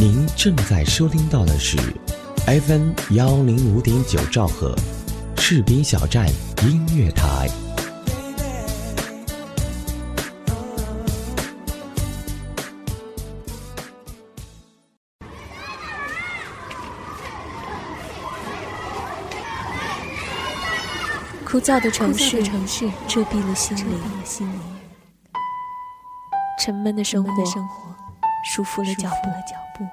您正在收听到的是 FM 幺零五点九兆赫，士兵小站音乐台。枯燥的城市，城市遮蔽了心灵；沉闷的生活，束缚了脚步。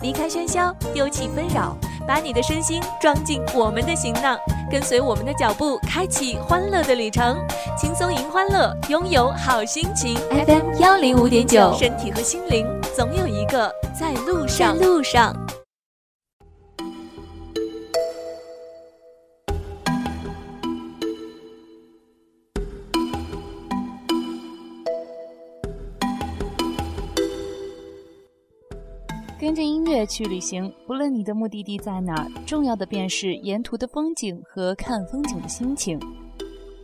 离开喧嚣，丢弃纷扰。把你的身心装进我们的行囊，跟随我们的脚步，开启欢乐的旅程，轻松赢欢乐，拥有好心情。FM 幺零五点九，身体和心灵总有一个在路上。路上。跟着音乐去旅行，不论你的目的地在哪儿，重要的便是沿途的风景和看风景的心情。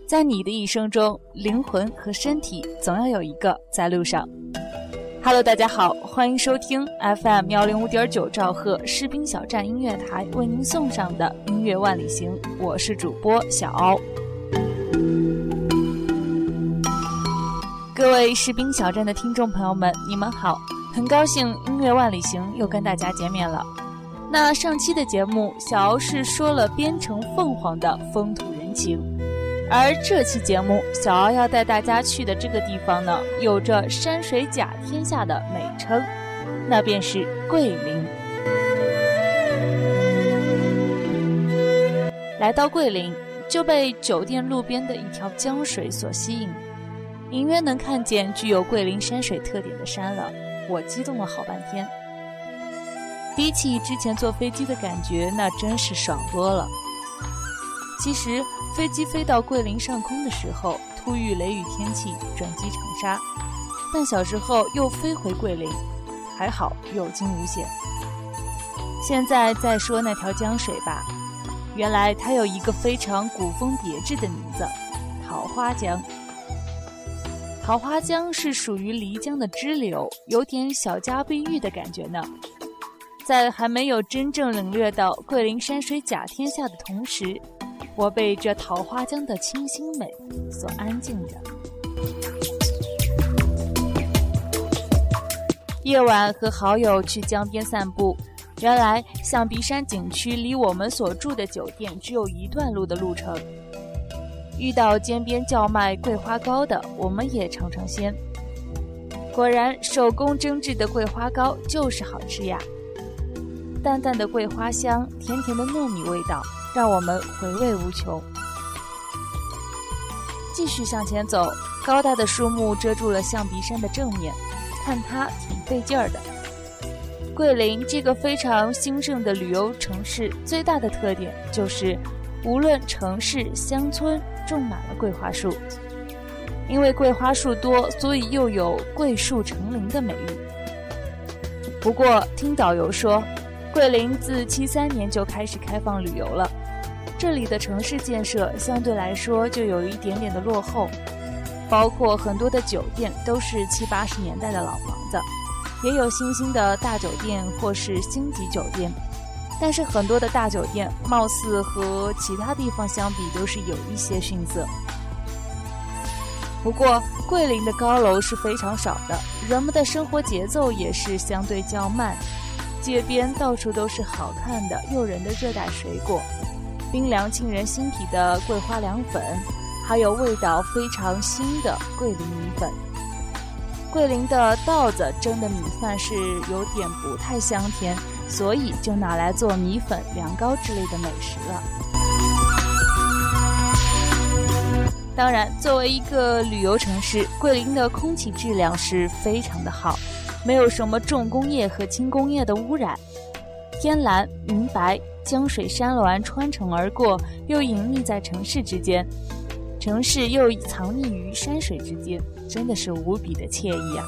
在你的一生中，灵魂和身体总要有一个在路上。Hello，大家好，欢迎收听 FM 幺零五点九兆赫士兵小站音乐台为您送上的音乐万里行，我是主播小敖。各位士兵小站的听众朋友们，你们好。很高兴音乐万里行又跟大家见面了。那上期的节目，小敖是说了边城凤凰的风土人情，而这期节目，小敖要带大家去的这个地方呢，有着山水甲天下的美称，那便是桂林。来到桂林，就被酒店路边的一条江水所吸引，隐约能看见具有桂林山水特点的山了。我激动了好半天，比起之前坐飞机的感觉，那真是爽多了。其实飞机飞到桂林上空的时候，突遇雷雨天气，转机长沙，半小时后又飞回桂林，还好有惊无险。现在再说那条江水吧，原来它有一个非常古风别致的名字——桃花江。桃花江是属于漓江的支流，有点小家碧玉的感觉呢。在还没有真正领略到桂林山水甲天下的同时，我被这桃花江的清新美所安静着。夜晚和好友去江边散步，原来象鼻山景区离我们所住的酒店只有一段路的路程。遇到街边叫卖桂花糕的，我们也尝尝鲜。果然，手工蒸制的桂花糕就是好吃呀！淡淡的桂花香，甜甜的糯米味道，让我们回味无穷。继续向前走，高大的树木遮住了象鼻山的正面，看它挺费劲儿的。桂林这个非常兴盛的旅游城市，最大的特点就是，无论城市、乡村。种满了桂花树，因为桂花树多，所以又有“桂树成林”的美誉。不过，听导游说，桂林自七三年就开始开放旅游了，这里的城市建设相对来说就有一点点的落后，包括很多的酒店都是七八十年代的老房子，也有新兴的大酒店或是星级酒店。但是很多的大酒店貌似和其他地方相比都是有一些逊色。不过桂林的高楼是非常少的，人们的生活节奏也是相对较慢。街边到处都是好看的、诱人的热带水果，冰凉沁人心脾的桂花凉粉，还有味道非常新的桂林米粉。桂林的稻子蒸的米饭是有点不太香甜。所以就拿来做米粉、凉糕之类的美食了。当然，作为一个旅游城市，桂林的空气质量是非常的好，没有什么重工业和轻工业的污染。天蓝云白，江水山峦穿城而过，又隐匿在城市之间。城市又藏匿于山水之间，真的是无比的惬意啊！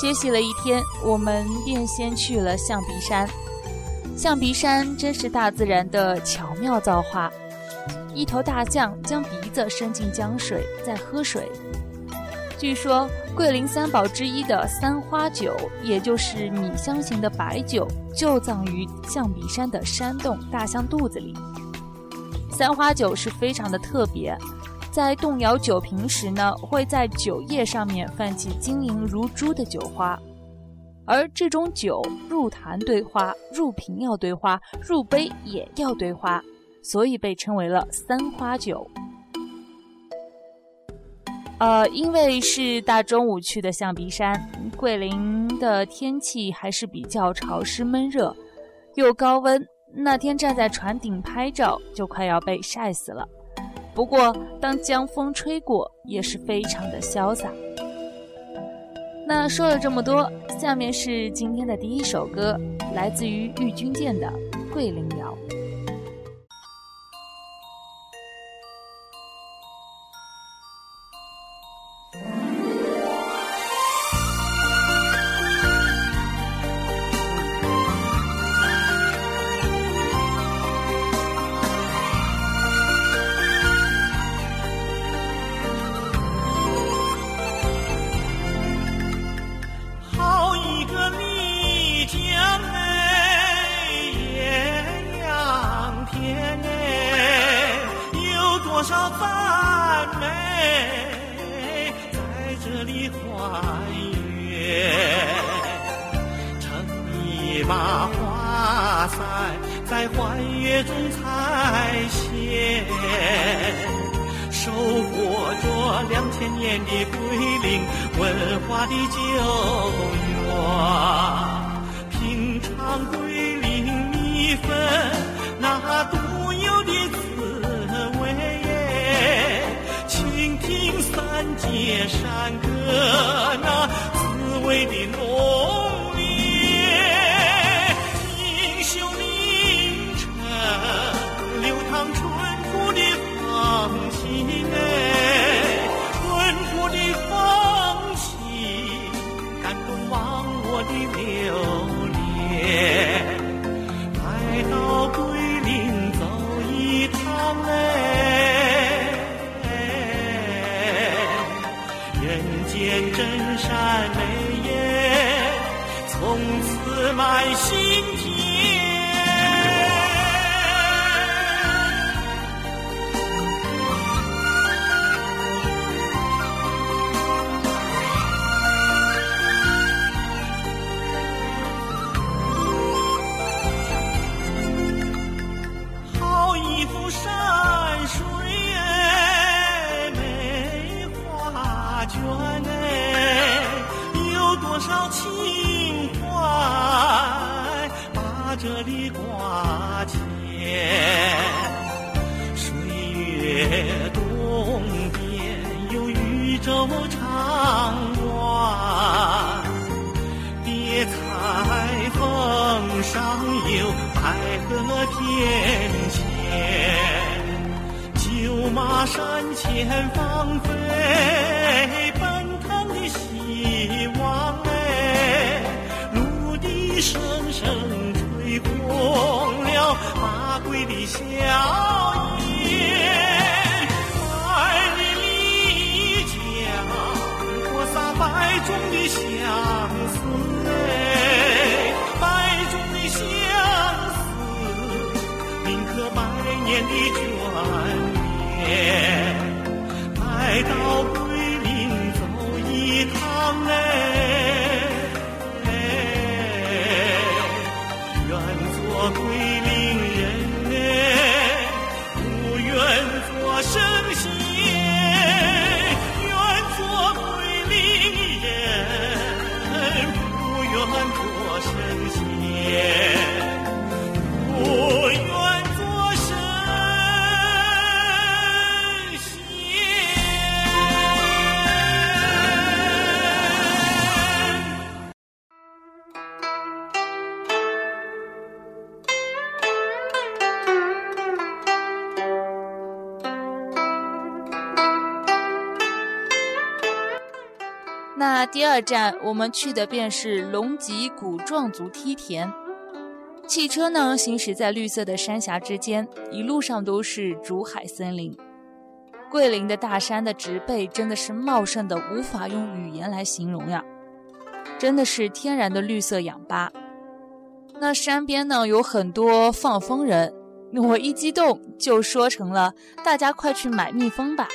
歇息了一天，我们便先去了象鼻山。象鼻山真是大自然的巧妙造化。一头大象将鼻子伸进江水，在喝水。据说桂林三宝之一的三花酒，也就是米香型的白酒，就葬于象鼻山的山洞大象肚子里。三花酒是非常的特别。在动摇酒瓶时呢，会在酒液上面泛起晶莹如珠的酒花，而这种酒入坛堆花，入瓶要堆花，入杯也要堆花，所以被称为了三花酒。呃，因为是大中午去的象鼻山，桂林的天气还是比较潮湿闷热，又高温，那天站在船顶拍照就快要被晒死了。不过，当江风吹过，也是非常的潇洒。那说了这么多，下面是今天的第一首歌，来自于郁钧剑的《桂林谣》。站，我们去的便是龙脊古壮族梯田。汽车呢，行驶在绿色的山峡之间，一路上都是竹海森林。桂林的大山的植被真的是茂盛的，无法用语言来形容呀，真的是天然的绿色氧吧。那山边呢，有很多放蜂人，我一激动就说成了“大家快去买蜜蜂吧”，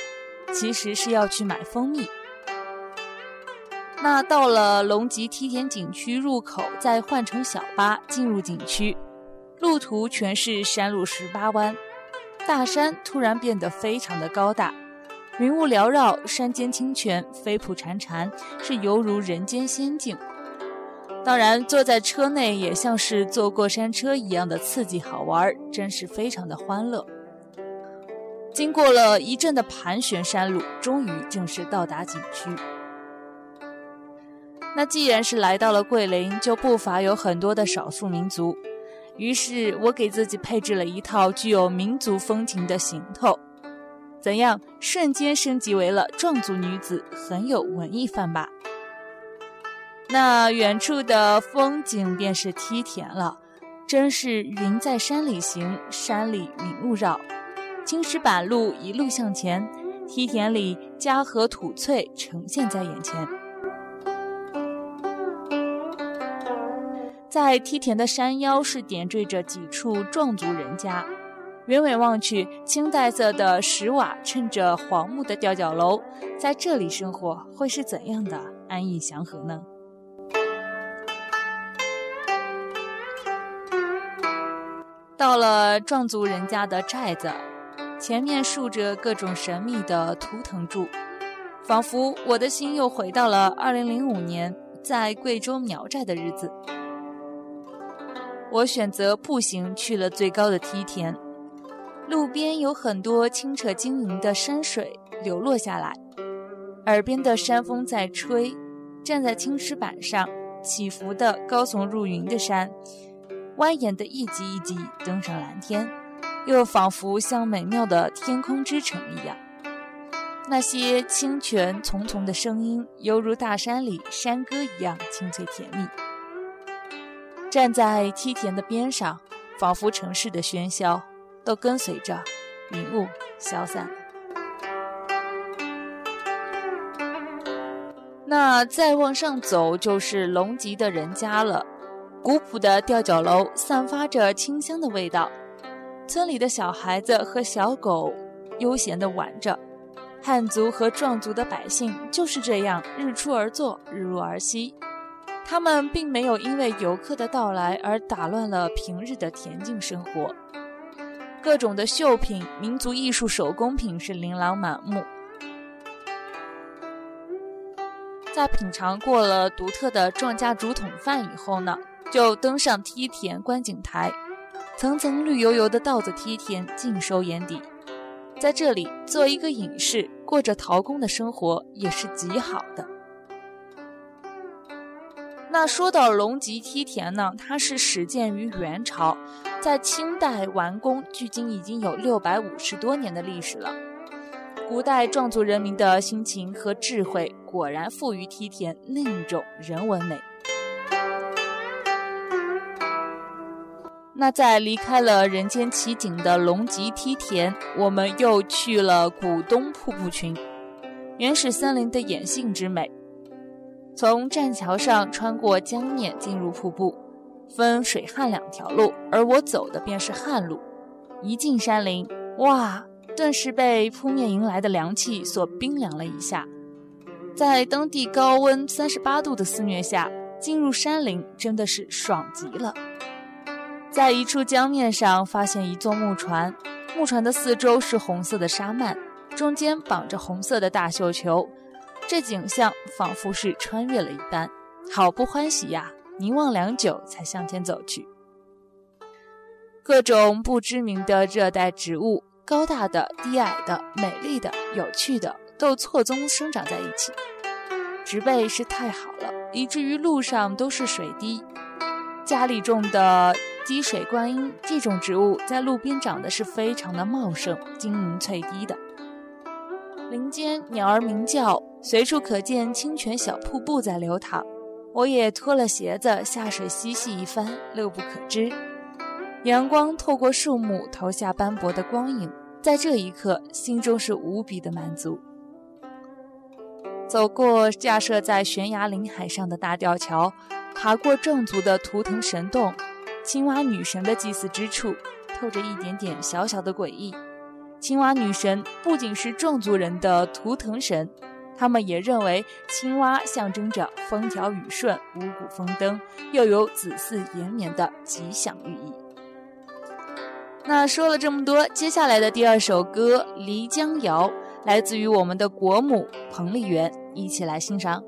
其实是要去买蜂蜜。那到了龙脊梯田景区入口，再换乘小巴进入景区，路途全是山路十八弯，大山突然变得非常的高大，云雾缭绕，山间清泉飞瀑潺潺，是犹如人间仙境。当然，坐在车内也像是坐过山车一样的刺激好玩，真是非常的欢乐。经过了一阵的盘旋山路，终于正式到达景区。那既然是来到了桂林，就不乏有很多的少数民族。于是我给自己配置了一套具有民族风情的行头，怎样瞬间升级为了壮族女子，很有文艺范吧？那远处的风景便是梯田了，真是云在山里行，山里云雾绕，青石板路一路向前，梯田里家和土翠呈现在眼前。在梯田的山腰是点缀着几处壮族人家，远远望去，青黛色的石瓦衬着黄木的吊脚楼，在这里生活会是怎样的安逸祥和呢？到了壮族人家的寨子，前面竖着各种神秘的图腾柱，仿佛我的心又回到了2005年在贵州苗寨的日子。我选择步行去了最高的梯田，路边有很多清澈晶莹的山水流落下来，耳边的山风在吹，站在青石板上，起伏的高耸入云的山，蜿蜒的一级一级登上蓝天，又仿佛像美妙的天空之城一样。那些清泉淙淙的声音，犹如大山里山歌一样清脆甜蜜。站在梯田的边上，仿佛城市的喧嚣都跟随着云雾消散。那再往上走就是龙脊的人家了，古朴的吊脚楼散发着清香的味道，村里的小孩子和小狗悠闲地玩着，汉族和壮族的百姓就是这样日出而作，日入而息。他们并没有因为游客的到来而打乱了平日的恬静生活，各种的绣品、民族艺术、手工品是琳琅满目。在品尝过了独特的壮家竹筒饭以后呢，就登上梯田观景台，层层绿油油的稻子梯田尽收眼底。在这里做一个隐士，过着陶工的生活也是极好的。那说到龙脊梯田呢，它是始建于元朝，在清代完工，距今已经有六百五十多年的历史了。古代壮族人民的心情和智慧，果然赋予梯田另一种人文美。那在离开了人间奇景的龙脊梯田，我们又去了古东瀑布群，原始森林的野性之美。从栈桥上穿过江面进入瀑布，分水旱两条路，而我走的便是旱路。一进山林，哇，顿时被扑面迎来的凉气所冰凉了一下。在当地高温三十八度的肆虐下，进入山林真的是爽极了。在一处江面上发现一座木船，木船的四周是红色的沙幔，中间绑着红色的大绣球。这景象仿佛是穿越了一般，好不欢喜呀！凝望良久，才向前走去。各种不知名的热带植物，高大的、低矮的、美丽的、有趣的，都错综生长在一起。植被是太好了，以至于路上都是水滴。家里种的滴水观音这种植物，在路边长得是非常的茂盛、晶莹翠滴的。林间鸟儿鸣叫，随处可见清泉小瀑布在流淌。我也脱了鞋子下水嬉戏一番，乐不可支。阳光透过树木投下斑驳的光影，在这一刻，心中是无比的满足。走过架设在悬崖林海上的大吊桥，爬过壮族的图腾神洞，青蛙女神的祭祀之处，透着一点点小小的诡异。青蛙女神不仅是壮族人的图腾神，他们也认为青蛙象征着风调雨顺、五谷丰登，又有子嗣延绵的吉祥寓意。那说了这么多，接下来的第二首歌《漓江谣》来自于我们的国母彭丽媛，一起来欣赏。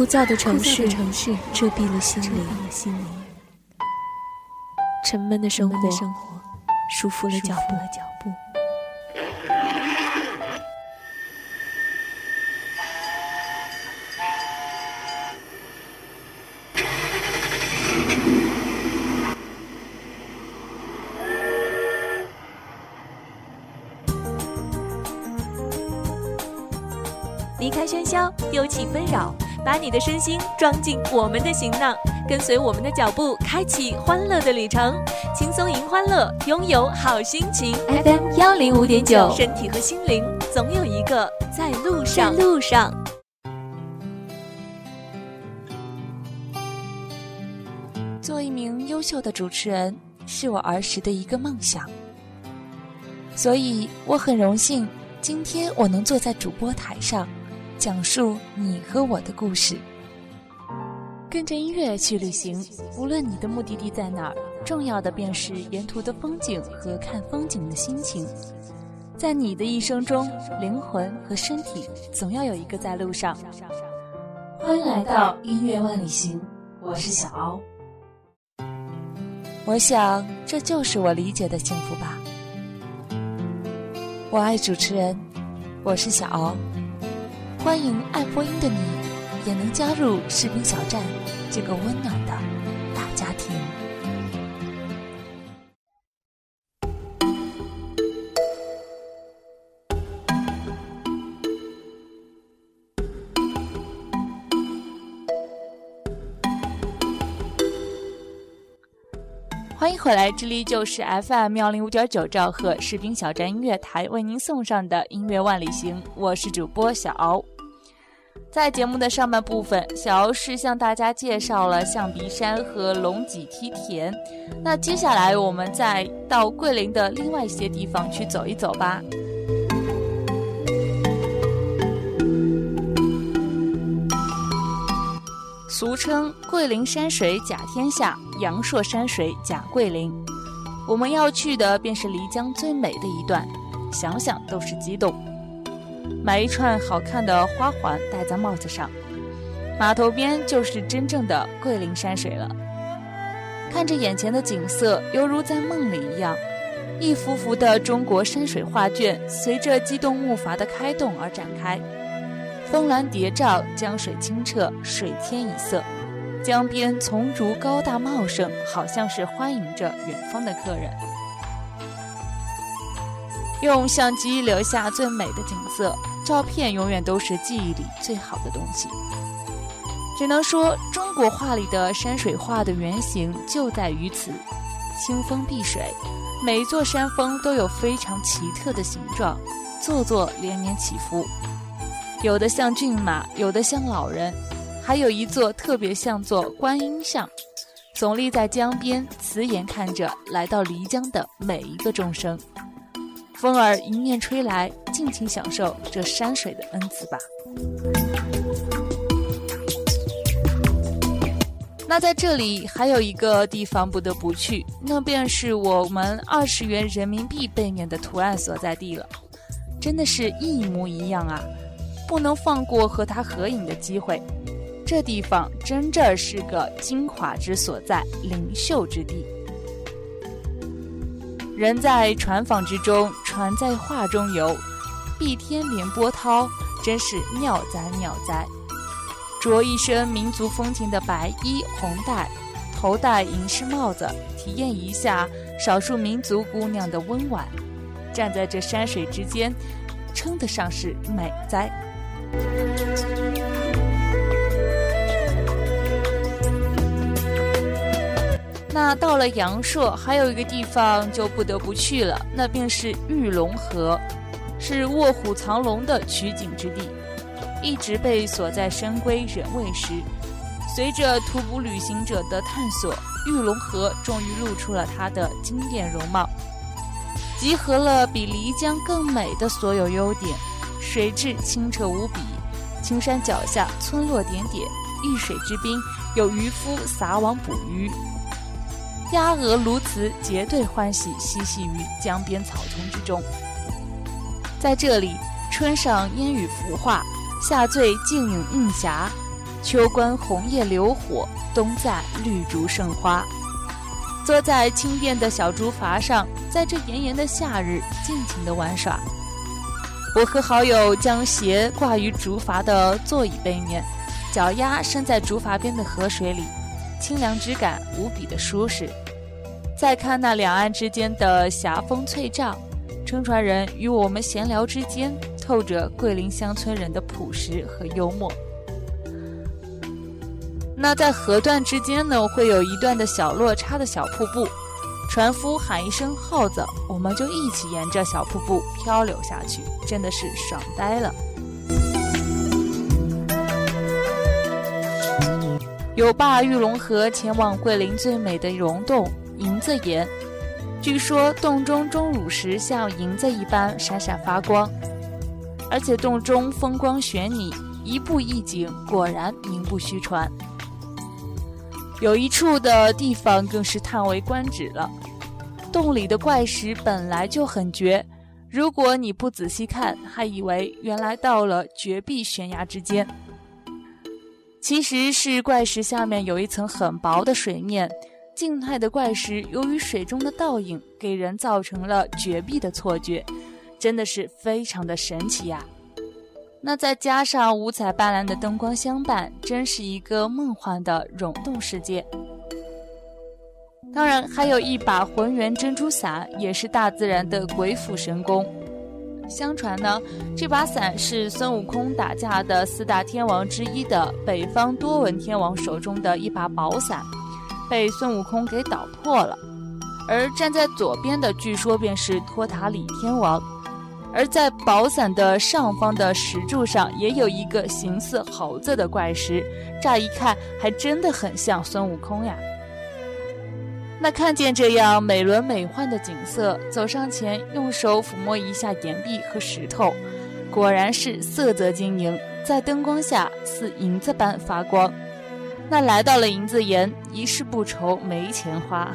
枯燥的城市，城市遮蔽了心灵；沉闷的生活，束缚了脚步。离开喧嚣，丢弃纷扰。把你的身心装进我们的行囊，跟随我们的脚步，开启欢乐的旅程。轻松迎欢乐，拥有好心情。FM 幺零五点九，身体和心灵总有一个在路上。路上，做一名优秀的主持人是我儿时的一个梦想，所以我很荣幸今天我能坐在主播台上。讲述你和我的故事，跟着音乐去旅行。无论你的目的地在哪儿，重要的便是沿途的风景和看风景的心情。在你的一生中，灵魂和身体总要有一个在路上。欢迎来到音乐万里行，我是小欧。我想这就是我理解的幸福吧。我爱主持人，我是小敖，欢迎爱播音的你，也能加入士兵小站这个温暖回来，这里就是 FM 幺零五点九兆赫士兵小站音乐台为您送上的音乐万里行，我是主播小敖。在节目的上半部分，小敖是向大家介绍了象鼻山和龙脊梯田。那接下来我们再到桂林的另外一些地方去走一走吧。俗称桂林山水甲天下，阳朔山水甲桂林。我们要去的便是漓江最美的一段，想想都是激动。买一串好看的花环戴在帽子上，码头边就是真正的桂林山水了。看着眼前的景色，犹如在梦里一样，一幅幅的中国山水画卷随着机动木筏的开动而展开。峰峦叠嶂，江水清澈，水天一色，江边丛竹高大茂盛，好像是欢迎着远方的客人。用相机留下最美的景色，照片永远都是记忆里最好的东西。只能说，中国画里的山水画的原型就在于此：清风碧水，每一座山峰都有非常奇特的形状，座座连绵起伏。有的像骏马，有的像老人，还有一座特别像座观音像，耸立在江边，慈颜看着来到漓江的每一个众生。风儿迎面吹来，尽情享受这山水的恩赐吧。那在这里还有一个地方不得不去，那便是我们二十元人民币背面的图案所在地了，真的是一模一样啊！不能放过和他合影的机会，这地方真正是个精华之所在，灵秀之地。人在船舫之中，船在画中游，碧天连波涛，真是妙哉妙哉。着一身民族风情的白衣红带，头戴银饰帽子，体验一下少数民族姑娘的温婉，站在这山水之间，称得上是美哉。那到了阳朔，还有一个地方就不得不去了，那便是玉龙河，是卧虎藏龙的取景之地，一直被锁在深闺人未识。随着徒步旅行者的探索，玉龙河终于露出了它的经典容貌，集合了比漓江更美的所有优点。水质清澈无比，青山脚下村落点点，遇水之滨有渔夫撒网捕鱼，鸭鹅鸬鹚结对欢喜嬉戏于江边草丛之中。在这里，春上烟雨浮画，夏醉静影映霞，秋观红叶流火，冬在绿竹盛花。坐在轻便的小竹筏上，在这炎炎的夏日尽情的玩耍。我和好友将鞋挂于竹筏的座椅背面，脚丫伸在竹筏边的河水里，清凉之感无比的舒适。再看那两岸之间的霞风翠照，撑船人与我们闲聊之间，透着桂林乡村人的朴实和幽默。那在河段之间呢，会有一段的小落差的小瀑布。船夫喊一声“号子”，我们就一起沿着小瀑布漂流下去，真的是爽呆了。有罢玉龙河，前往桂林最美的溶洞银子岩。据说洞中钟乳石像银子一般闪闪发光，而且洞中风光悬拟，一步一景，果然名不虚传。有一处的地方更是叹为观止了，洞里的怪石本来就很绝，如果你不仔细看，还以为原来到了绝壁悬崖之间。其实是怪石下面有一层很薄的水面，静态的怪石由于水中的倒影，给人造成了绝壁的错觉，真的是非常的神奇呀。那再加上五彩斑斓的灯光相伴，真是一个梦幻的溶洞世界。当然，还有一把浑圆珍珠伞，也是大自然的鬼斧神工。相传呢，这把伞是孙悟空打架的四大天王之一的北方多闻天王手中的一把宝伞，被孙悟空给捣破了。而站在左边的，据说便是托塔李天王。而在宝伞的上方的石柱上，也有一个形似猴子的怪石，乍一看还真的很像孙悟空呀。那看见这样美轮美奂的景色，走上前用手抚摸一下岩壁和石头，果然是色泽晶莹，在灯光下似银子般发光。那来到了银子岩，一事不愁没钱花。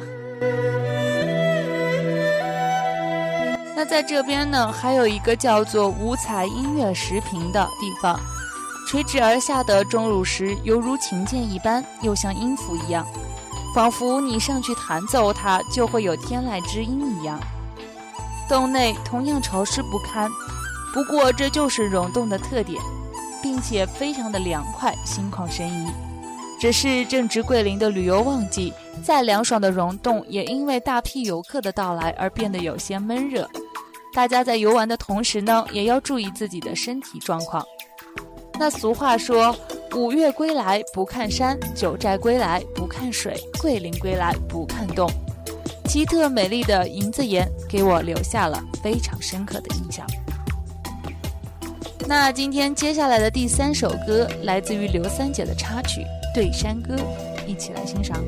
那在这边呢，还有一个叫做五彩音乐石屏的地方，垂直而下的钟乳石犹如琴键一般，又像音符一样。仿佛你上去弹奏它，就会有天籁之音一样。洞内同样潮湿不堪，不过这就是溶洞的特点，并且非常的凉快，心旷神怡。只是正值桂林的旅游旺季，再凉爽的溶洞也因为大批游客的到来而变得有些闷热。大家在游玩的同时呢，也要注意自己的身体状况。那俗话说。五岳归来不看山，九寨归来不看水，桂林归来不看洞。奇特美丽的银子岩给我留下了非常深刻的印象。那今天接下来的第三首歌来自于刘三姐的插曲《对山歌》，一起来欣赏。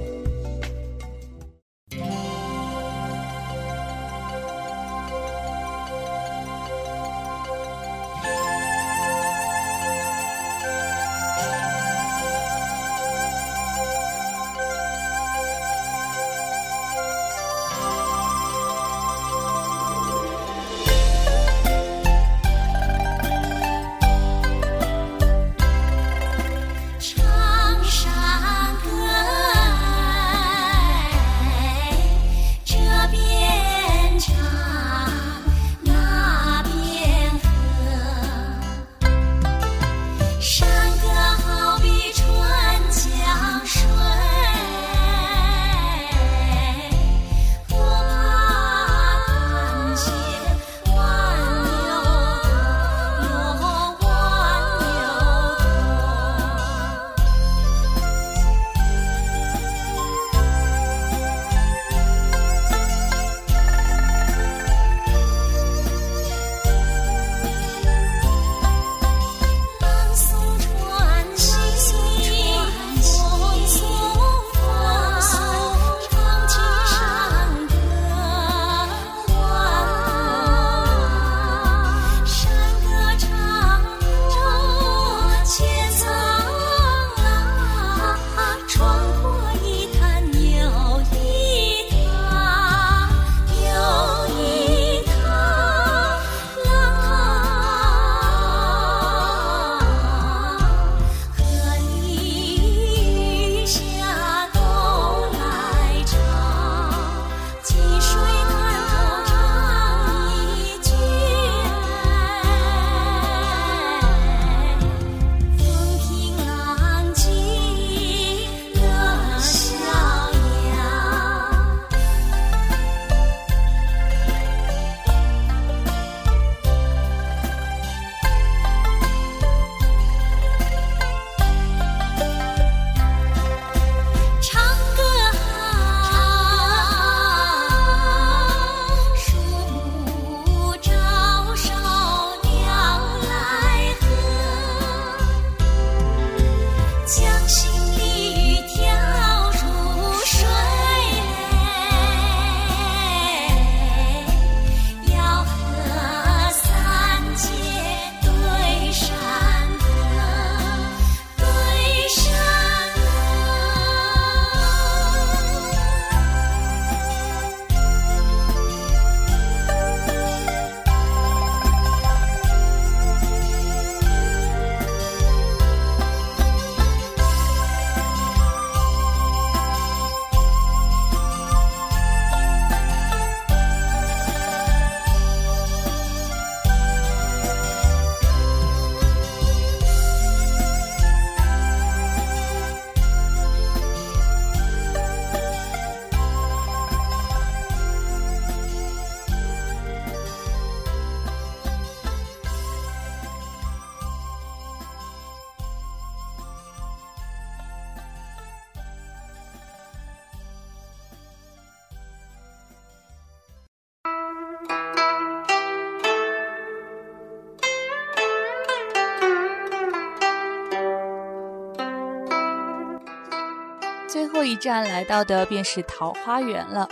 后一站来到的便是桃花源了。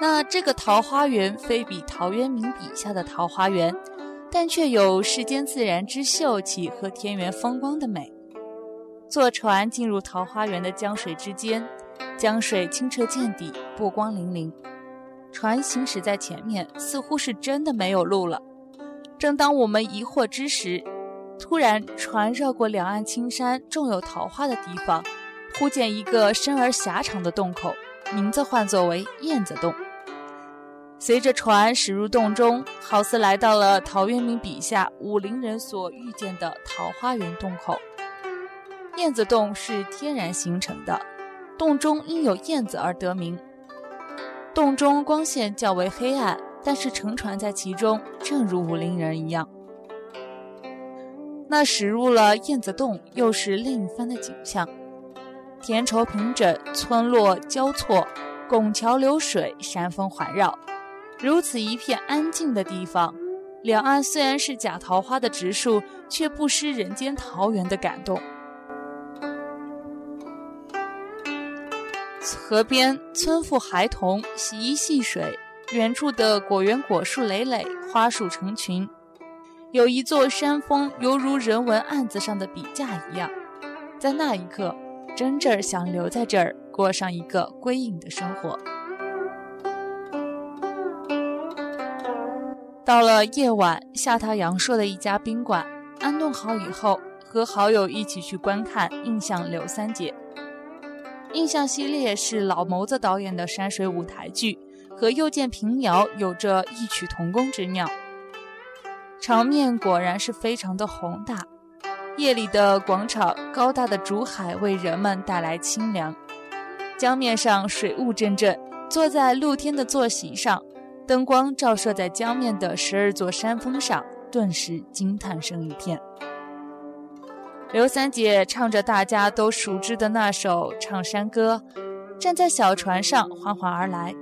那这个桃花源非比陶渊明笔下的桃花源，但却有世间自然之秀气和田园风光的美。坐船进入桃花源的江水之间，江水清澈见底，波光粼粼。船行驶在前面，似乎是真的没有路了。正当我们疑惑之时，突然船绕过两岸青山种有桃花的地方，忽见一个深而狭长的洞口，名字唤作为燕子洞。随着船驶入洞中，好似来到了陶渊明笔下武陵人所遇见的桃花源洞口。燕子洞是天然形成的，洞中因有燕子而得名。洞中光线较为黑暗，但是乘船在其中，正如武陵人一样。那驶入了燕子洞，又是另一番的景象：田畴平整，村落交错，拱桥流水，山峰环绕。如此一片安静的地方，两岸虽然是假桃花的植树，却不失人间桃源的感动。河边，村妇孩童洗衣戏水，远处的果园果树累累，花树成群。有一座山峰，犹如人文案子上的笔架一样。在那一刻，真正想留在这儿，过上一个归隐的生活。到了夜晚，下榻阳朔的一家宾馆，安顿好以后，和好友一起去观看《印象刘三姐》。印象系列是老谋子导演的山水舞台剧，和又见平遥有着异曲同工之妙。场面果然是非常的宏大，夜里的广场，高大的竹海为人们带来清凉。江面上水雾阵阵，坐在露天的坐席上，灯光照射在江面的十二座山峰上，顿时惊叹声一片。刘三姐唱着大家都熟知的那首唱山歌，站在小船上缓缓而来。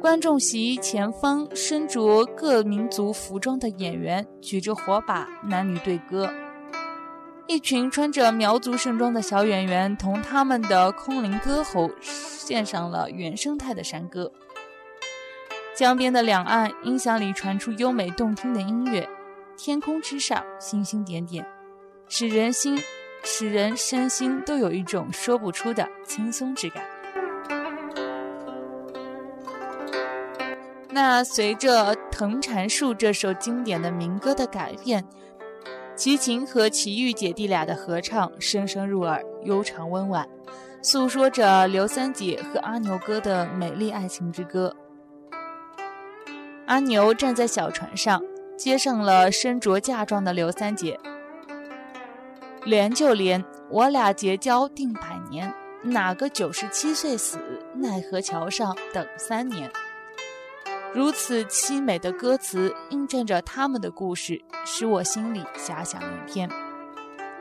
观众席前方，身着各民族服装的演员举着火把，男女对歌。一群穿着苗族盛装的小演员同他们的空灵歌喉献上了原生态的山歌。江边的两岸，音响里传出优美动听的音乐，天空之上，星星点点。使人心，使人身心都有一种说不出的轻松之感。那随着《藤缠树》这首经典的民歌的改变，齐秦和齐豫姐弟俩的合唱声声入耳，悠长温婉，诉说着刘三姐和阿牛哥的美丽爱情之歌。阿牛站在小船上，接上了身着嫁妆的刘三姐。连就连，我俩结交定百年，哪个九十七岁死？奈何桥上等三年。如此凄美的歌词，印证着他们的故事，使我心里遐想连篇。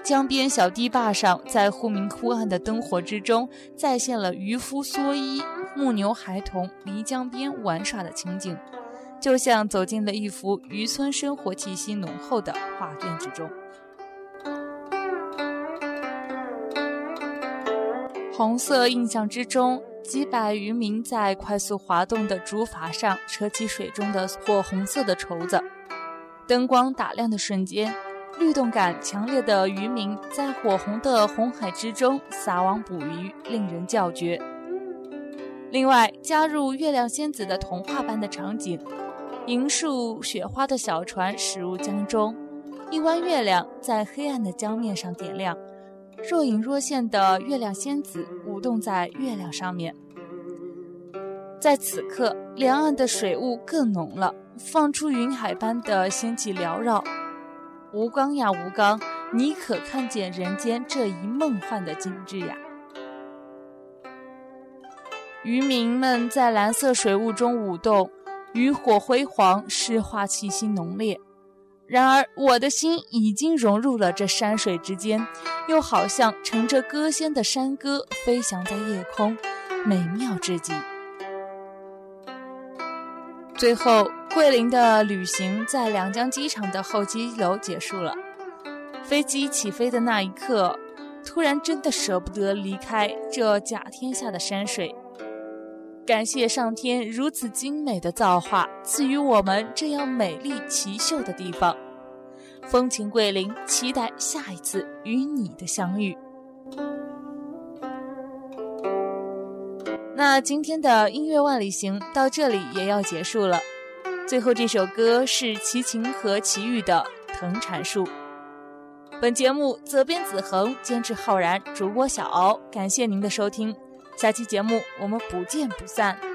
江边小堤坝上，在忽明忽暗的灯火之中，再现了渔夫蓑衣、牧牛孩童离江边玩耍的情景，就像走进了一幅渔村生活气息浓厚的画卷之中。红色印象之中，几百渔民在快速滑动的竹筏上扯起水中的火红色的绸子。灯光打亮的瞬间，律动感强烈的渔民在火红的红海之中撒网捕鱼，令人叫绝。另外，加入月亮仙子的童话般的场景，银树雪花的小船驶入江中，一弯月亮在黑暗的江面上点亮。若隐若现的月亮仙子舞动在月亮上面，在此刻，两岸的水雾更浓了，放出云海般的仙气缭绕。吴刚呀，吴刚，你可看见人间这一梦幻的景致呀？渔民们在蓝色水雾中舞动，渔火辉煌，诗画气息浓烈。然而，我的心已经融入了这山水之间，又好像乘着歌仙的山歌飞翔在夜空，美妙至极。最后，桂林的旅行在两江机场的候机楼结束了。飞机起飞的那一刻，突然真的舍不得离开这甲天下的山水。感谢上天如此精美的造化，赐予我们这样美丽奇秀的地方。风情桂林，期待下一次与你的相遇。那今天的音乐万里行到这里也要结束了。最后这首歌是齐秦和齐豫的《藤缠树》。本节目责编子恒，监制浩然，主播小敖。感谢您的收听，下期节目我们不见不散。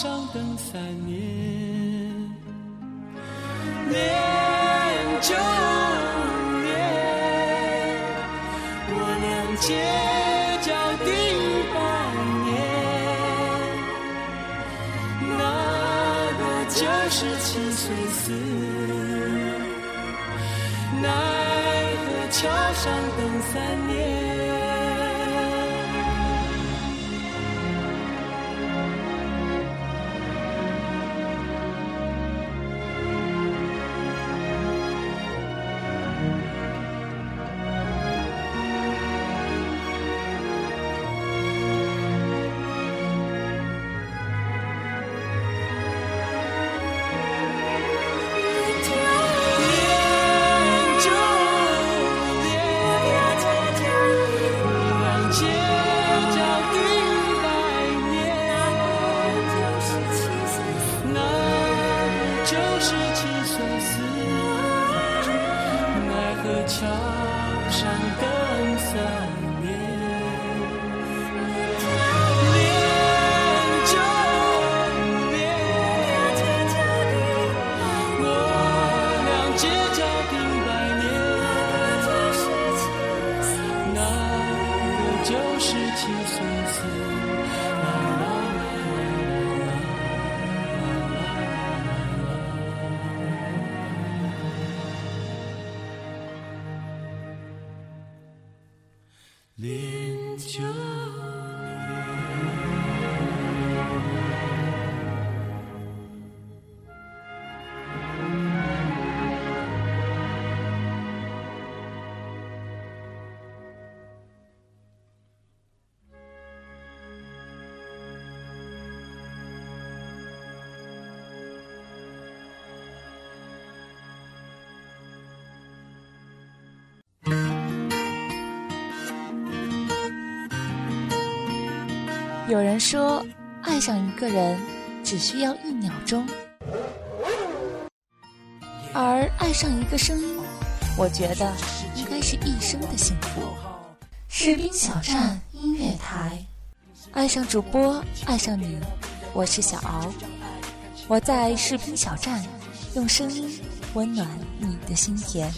上等三年，恋就恋，我俩街角定百年。那。九十七岁死，奈何桥上等三年。有人说，爱上一个人只需要一秒钟，而爱上一个声音，我觉得应该是一生的幸福。士兵小站音乐台，爱上主播，爱上你，我是小敖，我在士兵小站，用声音温暖你的心田。